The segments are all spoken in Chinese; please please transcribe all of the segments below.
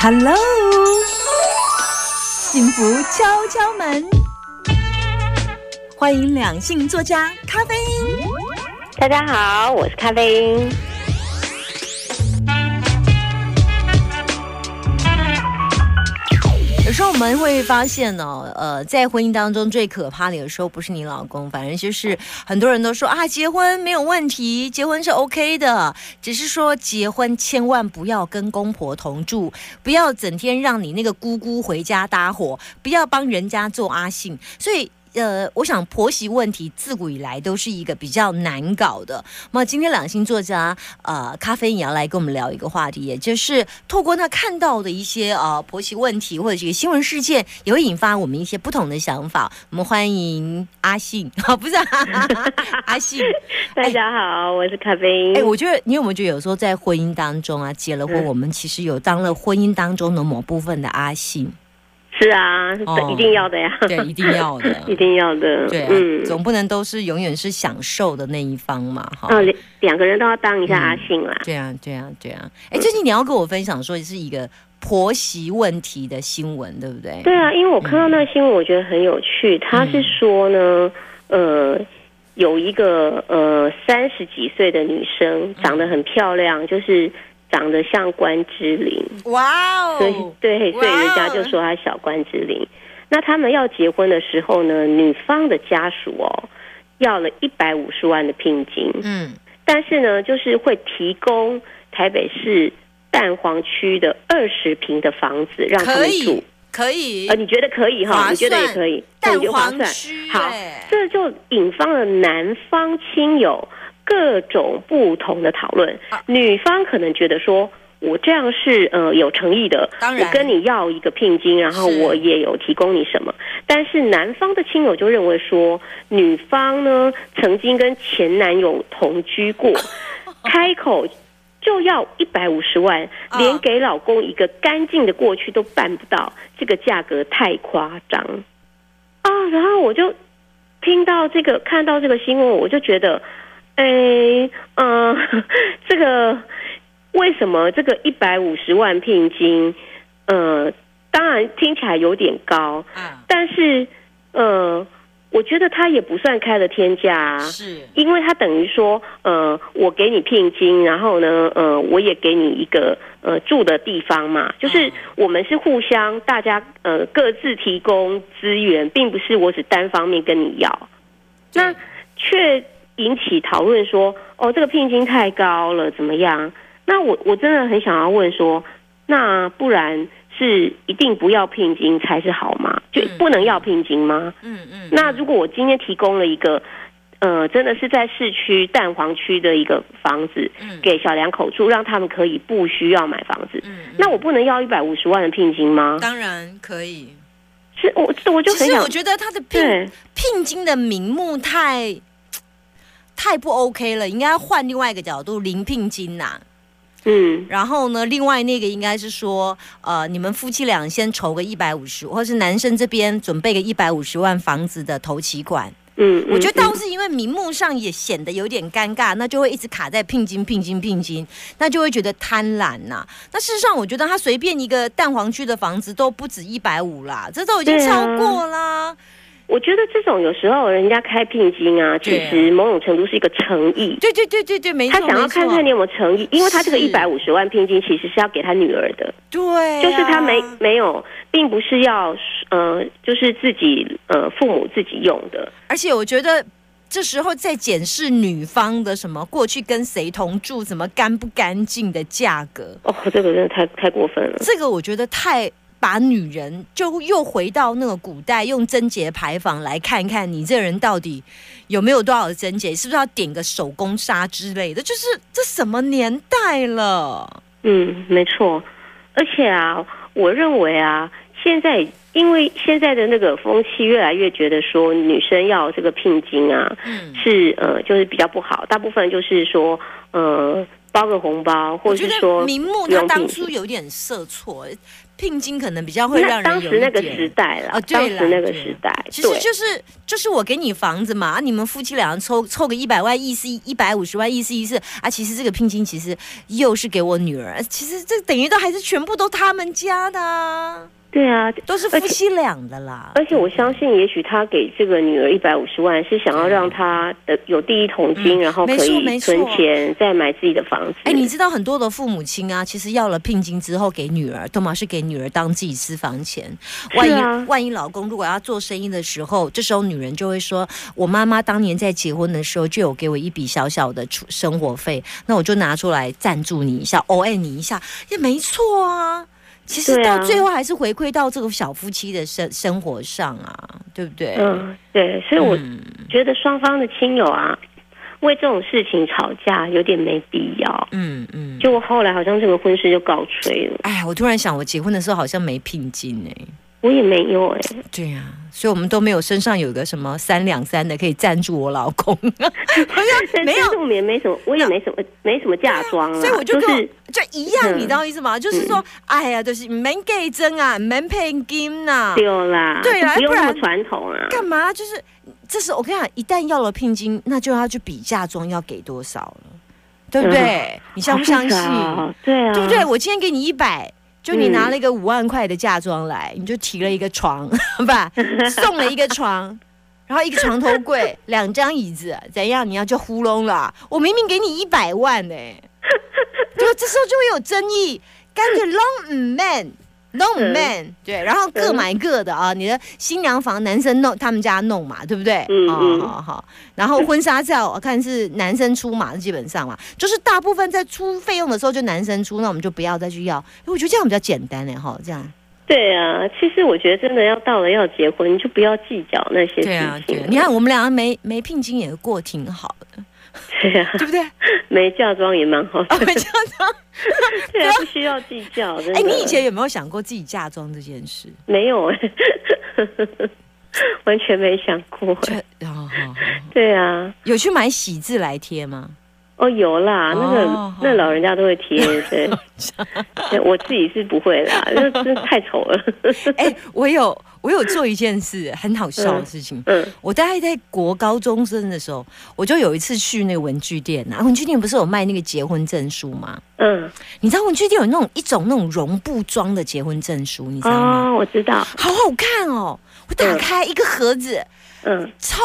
Hello，幸福敲敲门，欢迎两性作家咖啡因。大家好，我是咖啡因。时候我们会发现呢，呃，在婚姻当中最可怕的有时候不是你老公，反正就是很多人都说啊，结婚没有问题，结婚是 OK 的，只是说结婚千万不要跟公婆同住，不要整天让你那个姑姑回家搭伙，不要帮人家做阿信，所以。呃，我想婆媳问题自古以来都是一个比较难搞的。那么今天两星作家呃，咖啡也要来跟我们聊一个话题，也就是透过他看到的一些呃婆媳问题或者是新闻事件，也会引发我们一些不同的想法。我们欢迎阿信，好，不是 阿信，大家好，我是咖啡。哎，我觉得你有没有觉得有时候在婚姻当中啊，结了婚，我们其实有当了婚姻当中的某部分的阿信。是啊，一定要的呀。对，一定要的，一定要的。对，嗯，总不能都是永远是享受的那一方嘛，哈。哦，两两个人都要当一下阿信啦。对啊，对啊，对啊。哎，最近你要跟我分享说是一个婆媳问题的新闻，对不对？对啊，因为我看到那个新闻，我觉得很有趣。他是说呢，呃，有一个呃三十几岁的女生，长得很漂亮，就是。长得像关之琳，哇哦！所以对，所以人家就说她小关之琳。那他们要结婚的时候呢，女方的家属哦，要了一百五十万的聘金，嗯，但是呢，就是会提供台北市蛋黄区的二十平的房子让他们住，可以？呃，你觉得可以哈？你觉得也可以？蛋黄区，好，这就引发了男方亲友。各种不同的讨论，女方可能觉得说，我这样是呃有诚意的，我跟你要一个聘金，然后我也有提供你什么。但是男方的亲友就认为说，女方呢曾经跟前男友同居过，开口就要一百五十万，连给老公一个干净的过去都办不到，这个价格太夸张啊！然后我就听到这个，看到这个新闻，我就觉得。哎，嗯，这个为什么这个一百五十万聘金？呃，当然听起来有点高，但是呃，我觉得他也不算开了天价，是，因为他等于说，呃，我给你聘金，然后呢，呃，我也给你一个呃住的地方嘛，就是我们是互相大家呃各自提供资源，并不是我只单方面跟你要，那却。引起讨论说，哦，这个聘金太高了，怎么样？那我我真的很想要问说，那不然是一定不要聘金才是好吗？就不能要聘金吗？嗯嗯。那如果我今天提供了一个，呃，真的是在市区蛋黄区的一个房子，给小两口住，让他们可以不需要买房子，那我不能要一百五十万的聘金吗？当然可以。是我我就很想，我觉得他的聘聘金的名目太。太不 OK 了，应该换另外一个角度，零聘金呐。嗯，然后呢，另外那个应该是说，呃，你们夫妻俩先筹个一百五十，或是男生这边准备个一百五十万房子的头期款。嗯，我觉得倒是因为名目上也显得有点尴尬，那就会一直卡在聘金、聘金、聘金，那就会觉得贪婪呐。那事实上，我觉得他随便一个蛋黄区的房子都不止一百五啦，这都已经超过了。我觉得这种有时候人家开聘金啊，其实某种程度是一个诚意。对对对对对，没错。他想要看看你有没有诚意，因为他这个一百五十万聘金其实是要给他女儿的。对，就是他没没有，并不是要呃，就是自己呃父母自己用的。而且我觉得这时候在检视女方的什么过去跟谁同住，怎么干不干净的价格。哦，这个真的太太过分了。这个我觉得太。把女人就又回到那个古代，用贞节牌坊来看看你这人到底有没有多少贞洁，是不是要点个手工纱之类的？就是这什么年代了？嗯，没错。而且啊，我认为啊，现在因为现在的那个风气越来越觉得说女生要这个聘金啊，嗯是呃，就是比较不好。大部分就是说，呃，包个红包，或者是说明目，他当初有点设错。聘金可能比较会让人当时那个时代了，当时那个时代，其实就是就是我给你房子嘛，你们夫妻俩凑凑个一百万，意思一百五十万，意思意思。啊，其实这个聘金其实又是给我女儿，其实这等于都还是全部都他们家的。对啊，都是夫妻俩的啦。而且我相信，也许他给这个女儿一百五十万，是想要让她的有第一桶金，然后可以存钱再买自己的房子。哎，你知道很多的父母亲啊，其实要了聘金之后给女儿，都嘛是给女儿当自己私房钱。万一万一老公如果要做生意的时候，这时候女人就会说：“我妈妈当年在结婚的时候就有给我一笔小小的出生活费，那我就拿出来赞助你一下，哦哎你一下，也没错啊。”其实到最后还是回馈到这个小夫妻的生生活上啊，对不对？嗯，对，所以我觉得双方的亲友啊，为这种事情吵架有点没必要。嗯嗯，就我后来好像这个婚事就告吹了。哎，我突然想，我结婚的时候好像没聘金哎。我也没有哎，对呀，所以我们都没有身上有个什么三两三的可以赞助我老公，好 像没有，我也没什么，我也没什么，没什么嫁妆所以我就跟就一样，你知道意思吗？就是说，哎呀，就是没给真啊，没配金呐，对啦，对啦，不然传统啊，干嘛？就是这是我跟你讲，一旦要了聘金，那就要去比嫁妆要给多少了，对不对？你相不相信？对啊，对不对？我今天给你一百。就你拿了一个五万块的嫁妆来，你就提了一个床，吧，送了一个床，然后一个床头柜，两张椅子，怎样？你要就糊弄了？我明明给你一百万呢，就这时候就会有争议，干脆 long man。弄 man 对，然后各买各的啊，你的新娘房男生弄，他们家弄嘛，对不对？嗯嗯，好好。然后婚纱照我看是男生出嘛，基本上嘛，就是大部分在出费用的时候就男生出，那我们就不要再去要，因为我觉得这样比较简单嘞哈，这样。对啊，其实我觉得真的要到了要结婚，你就不要计较那些事情。对啊，对，你看我们两个没没聘金也过挺好的。对呀，对不对？没嫁妆也蛮好，没嫁妆，对啊，不需要计较。哎，你以前有没有想过自己嫁妆这件事？没有哎，完全没想过。哦，对啊，有去买喜字来贴吗？哦，有啦，那个那老人家都会贴，对，我自己是不会啦，那真太丑了。哎，我有我有做一件事很好笑的事情，嗯，我大概在国高中生的时候，我就有一次去那个文具店啊，文具店不是有卖那个结婚证书吗？嗯，你知道文具店有那种一种那种绒布装的结婚证书，你知道吗？我知道，好好看哦，我打开一个盒子，嗯，超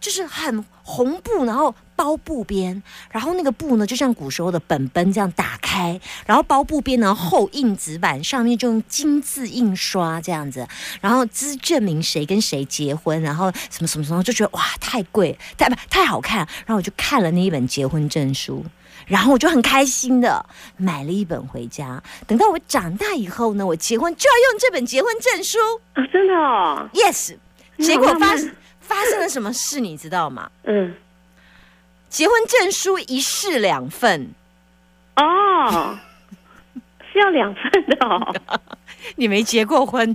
就是很红布，然后。包布边，然后那个布呢，就像古时候的本本这样打开，然后包布边呢厚印纸板，上面就用金字印刷这样子，然后只证明谁跟谁结婚，然后什么什么什么，就觉得哇太贵，太不太好看，然后我就看了那一本结婚证书，然后我就很开心的买了一本回家。等到我长大以后呢，我结婚就要用这本结婚证书啊，真的哦，yes。结果发发生了什么事，你知道吗？嗯。结婚证书一式两份，哦，是要两份的哦。你没结过婚？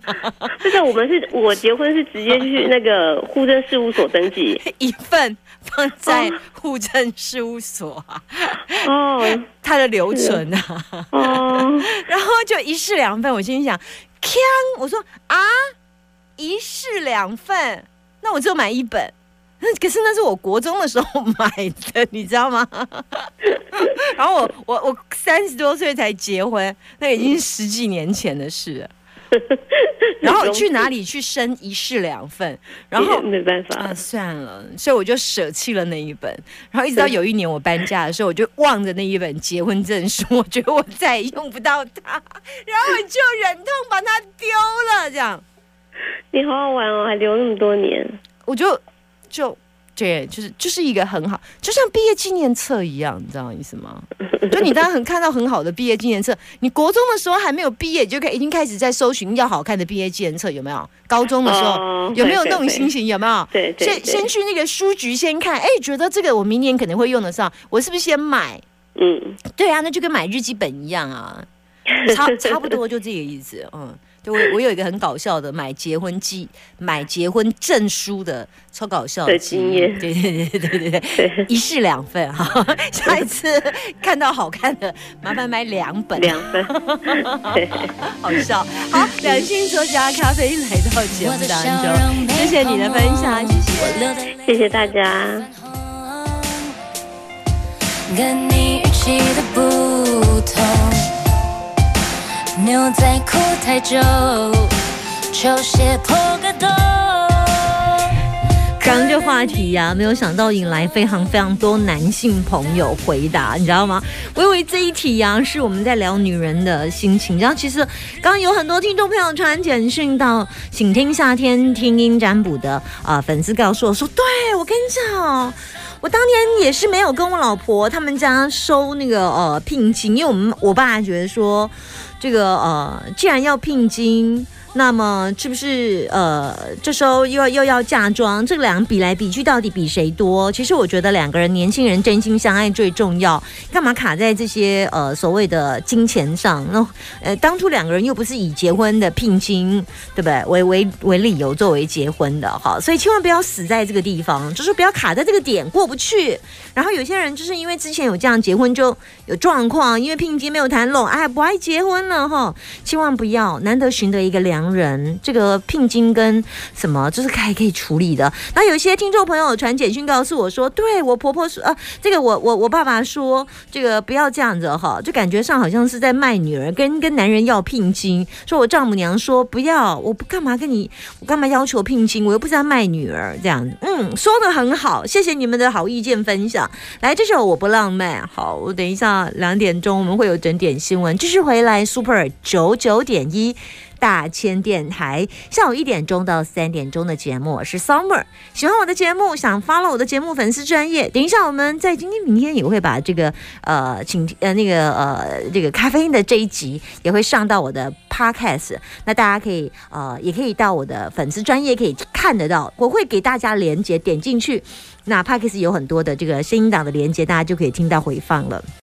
就是我们是我结婚是直接去那个户政事务所登记，一份放在户政事务所哦，它的留存啊，哦，然后就一式两份。我心想，锵！我说啊，一式两份，那我就买一本。可是那是我国中的时候买的，你知道吗？然后我我我三十多岁才结婚，那已经十几年前的事了。然后去哪里去生一式两份？然后没办法啊，算了，所以我就舍弃了那一本。然后一直到有一年我搬家的时候，我就望着那一本结婚证书，我觉得我再也用不到它，然后我就忍痛把它丢了。这样，你好好玩哦，还留那么多年，我就。就对，就是就是一个很好，就像毕业纪念册一样，你知道意思吗？就你当很看到很好的毕业纪念册，你国中的时候还没有毕业，就可以已经开始在搜寻要好看的毕业纪念册，有没有？高中的时候有没有那种心情？有没有？对，先先去那个书局先看，哎，觉得这个我明年可能会用得上，我是不是先买？嗯，对啊，那就跟买日记本一样啊，差差不多就这个意思，嗯。就我我有一个很搞笑的买结婚记、买结婚证书的超搞笑的经验，对对对对对 对，一式两份哈。下一次看到好看的，麻烦买两本，两份，好笑。好，两性作家咖啡来到节目当中，谢谢你的分享，谢谢，谢谢大家。跟你预期的不同。牛仔裤太皱，球鞋破个洞。刚刚这话题呀，没有想到引来非常非常多男性朋友回答，你知道吗？我以为这一题呀，是我们在聊女人的心情。然后其实刚刚有很多听众朋友传简讯到，请听夏天听音占卜的啊粉丝告诉我说，对我跟你讲哦。我当年也是没有跟我老婆他们家收那个呃聘金，因为我们我爸觉得说，这个呃既然要聘金。那么是不是呃，这时候又要又要嫁妆？这两比来比去，到底比谁多？其实我觉得两个人年轻人真心相爱最重要。干嘛卡在这些呃所谓的金钱上？那呃，当初两个人又不是以结婚的聘金，对不对？为为为理由作为结婚的哈，所以千万不要死在这个地方，就是不要卡在这个点过不去。然后有些人就是因为之前有这样结婚就有状况，因为聘金没有谈拢，哎，不爱结婚了哈。千万不要，难得寻得一个良。人这个聘金跟什么，就是还可以处理的。那有一些听众朋友传简讯告诉我说，对我婆婆说，呃，这个我我我爸爸说，这个不要这样子哈，就感觉上好像是在卖女儿，跟跟男人要聘金。说我丈母娘说不要，我不干嘛跟你，我干嘛要求聘金？我又不是在卖女儿这样子。嗯，说的很好，谢谢你们的好意见分享。来，这首我不浪漫。好，我等一下两点钟我们会有整点新闻，继续回来 Super 九九点一。大千电台下午一点钟到三点钟的节目，我是 Summer。喜欢我的节目，想 follow 我的节目，粉丝专业。等一下，我们在今天、明天也会把这个呃，请呃那个呃这个咖啡因的这一集也会上到我的 Podcast。那大家可以呃也可以到我的粉丝专业可以看得到，我会给大家连接，点进去，那 Podcast 有很多的这个声音档的连接，大家就可以听到回放了。